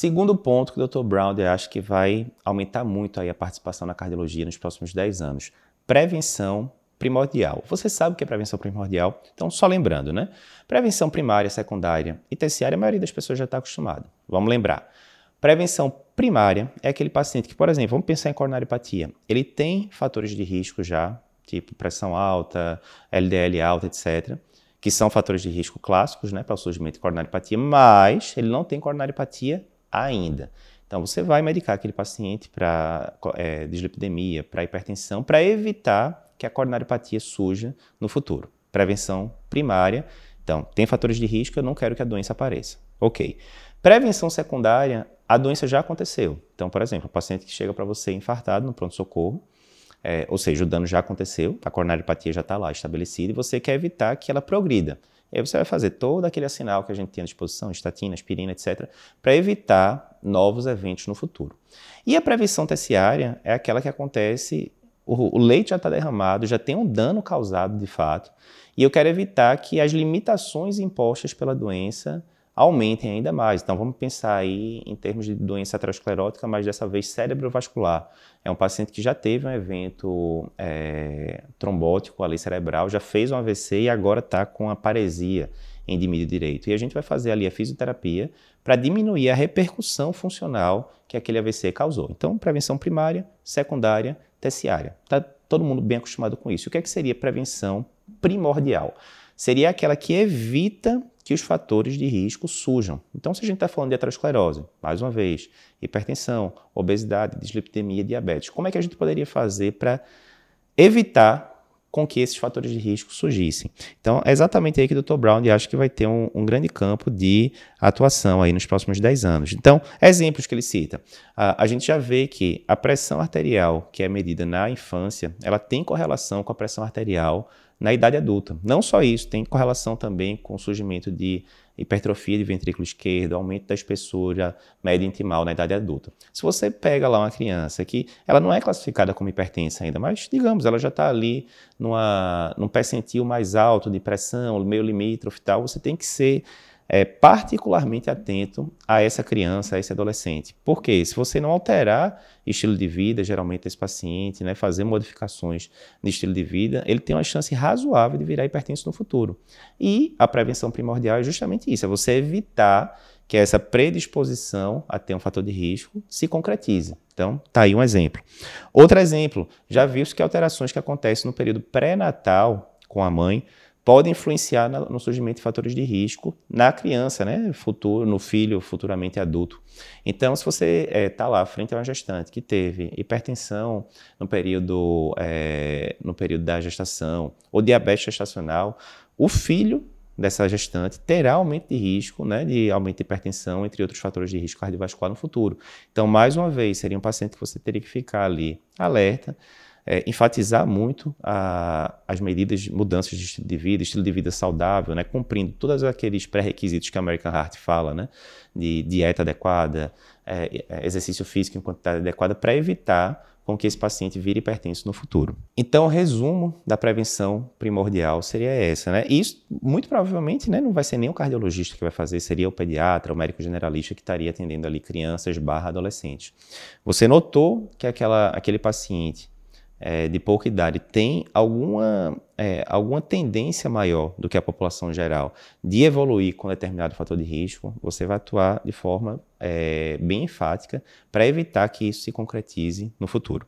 Segundo ponto que o Dr. Brown acha que vai aumentar muito aí a participação na cardiologia nos próximos 10 anos. Prevenção primordial. Você sabe o que é prevenção primordial? Então, só lembrando, né? Prevenção primária, secundária e terciária, a maioria das pessoas já está acostumada. Vamos lembrar. Prevenção primária é aquele paciente que, por exemplo, vamos pensar em coronariopatia. Ele tem fatores de risco já, tipo pressão alta, LDL alta, etc., que são fatores de risco clássicos né, para o surgimento de coronariopatia, mas ele não tem coronariopatia ainda. Então, você vai medicar aquele paciente para é, dislipidemia, para hipertensão, para evitar que a coronariopatia surja no futuro. Prevenção primária. Então, tem fatores de risco, eu não quero que a doença apareça. Ok. Prevenção secundária, a doença já aconteceu. Então, por exemplo, o paciente que chega para você infartado no pronto-socorro, é, ou seja, o dano já aconteceu, a coronariopatia já está lá estabelecida e você quer evitar que ela progrida. Aí você vai fazer todo aquele assinal que a gente tem à disposição, estatina, aspirina, etc., para evitar novos eventos no futuro. E a prevenção terciária é aquela que acontece, o, o leite já está derramado, já tem um dano causado de fato, e eu quero evitar que as limitações impostas pela doença aumentem ainda mais. Então vamos pensar aí em termos de doença aterosclerótica, mas dessa vez cerebrovascular. É um paciente que já teve um evento é, trombótico ali cerebral, já fez um AVC e agora está com a paresia em dimídio direito. E a gente vai fazer ali a fisioterapia para diminuir a repercussão funcional que aquele AVC causou. Então, prevenção primária, secundária, terciária. Está todo mundo bem acostumado com isso. O que, é que seria prevenção primordial? Seria aquela que evita que os fatores de risco surjam. Então, se a gente está falando de aterosclerose, mais uma vez, hipertensão, obesidade, dislipidemia, diabetes, como é que a gente poderia fazer para evitar com que esses fatores de risco surgissem. Então, é exatamente aí que o Dr. Brown acha que vai ter um, um, grande campo de atuação aí nos próximos 10 anos. Então, exemplos que ele cita. A, a gente já vê que a pressão arterial, que é medida na infância, ela tem correlação com a pressão arterial na idade adulta. Não só isso, tem correlação também com o surgimento de hipertrofia de ventrículo esquerdo, aumento da espessura média intimal na idade adulta. Se você pega lá uma criança que ela não é classificada como hipertensa ainda, mas digamos, ela já está ali numa, num percentil mais alto de pressão, meio limítrofe e tal, você tem que ser é, particularmente atento a essa criança, a esse adolescente. Porque se você não alterar estilo de vida, geralmente esse paciente, né, fazer modificações de estilo de vida, ele tem uma chance razoável de virar hipertenso no futuro. E a prevenção primordial é justamente isso, é você evitar que essa predisposição a ter um fator de risco se concretize. Então, tá aí um exemplo. Outro exemplo, já viu que alterações que acontecem no período pré-natal com a mãe pode influenciar no surgimento de fatores de risco na criança, né, futuro, no filho futuramente adulto. Então, se você está eh, é, lá frente a uma gestante que teve hipertensão no período, é, no período da gestação ou diabetes gestacional, o filho dessa gestante terá aumento de risco, né, de aumento de hipertensão, entre outros fatores de risco cardiovascular no futuro. Então, mais uma vez, seria um paciente que você teria que ficar ali alerta, é, enfatizar muito a, as medidas mudanças de estilo de vida, estilo de vida saudável, né, cumprindo todos aqueles pré-requisitos que a American Heart fala, né, de dieta adequada, é, é exercício físico em quantidade adequada, para evitar com que esse paciente vire hipertenso no futuro. Então, o resumo da prevenção primordial seria essa, né? E isso, muito provavelmente, né, não vai ser nem o cardiologista que vai fazer, seria o pediatra, o médico generalista que estaria atendendo ali crianças barra adolescentes. Você notou que aquela, aquele paciente é, de pouca idade tem alguma, é, alguma tendência maior do que a população geral de evoluir com determinado fator de risco, você vai atuar de forma é, bem enfática para evitar que isso se concretize no futuro.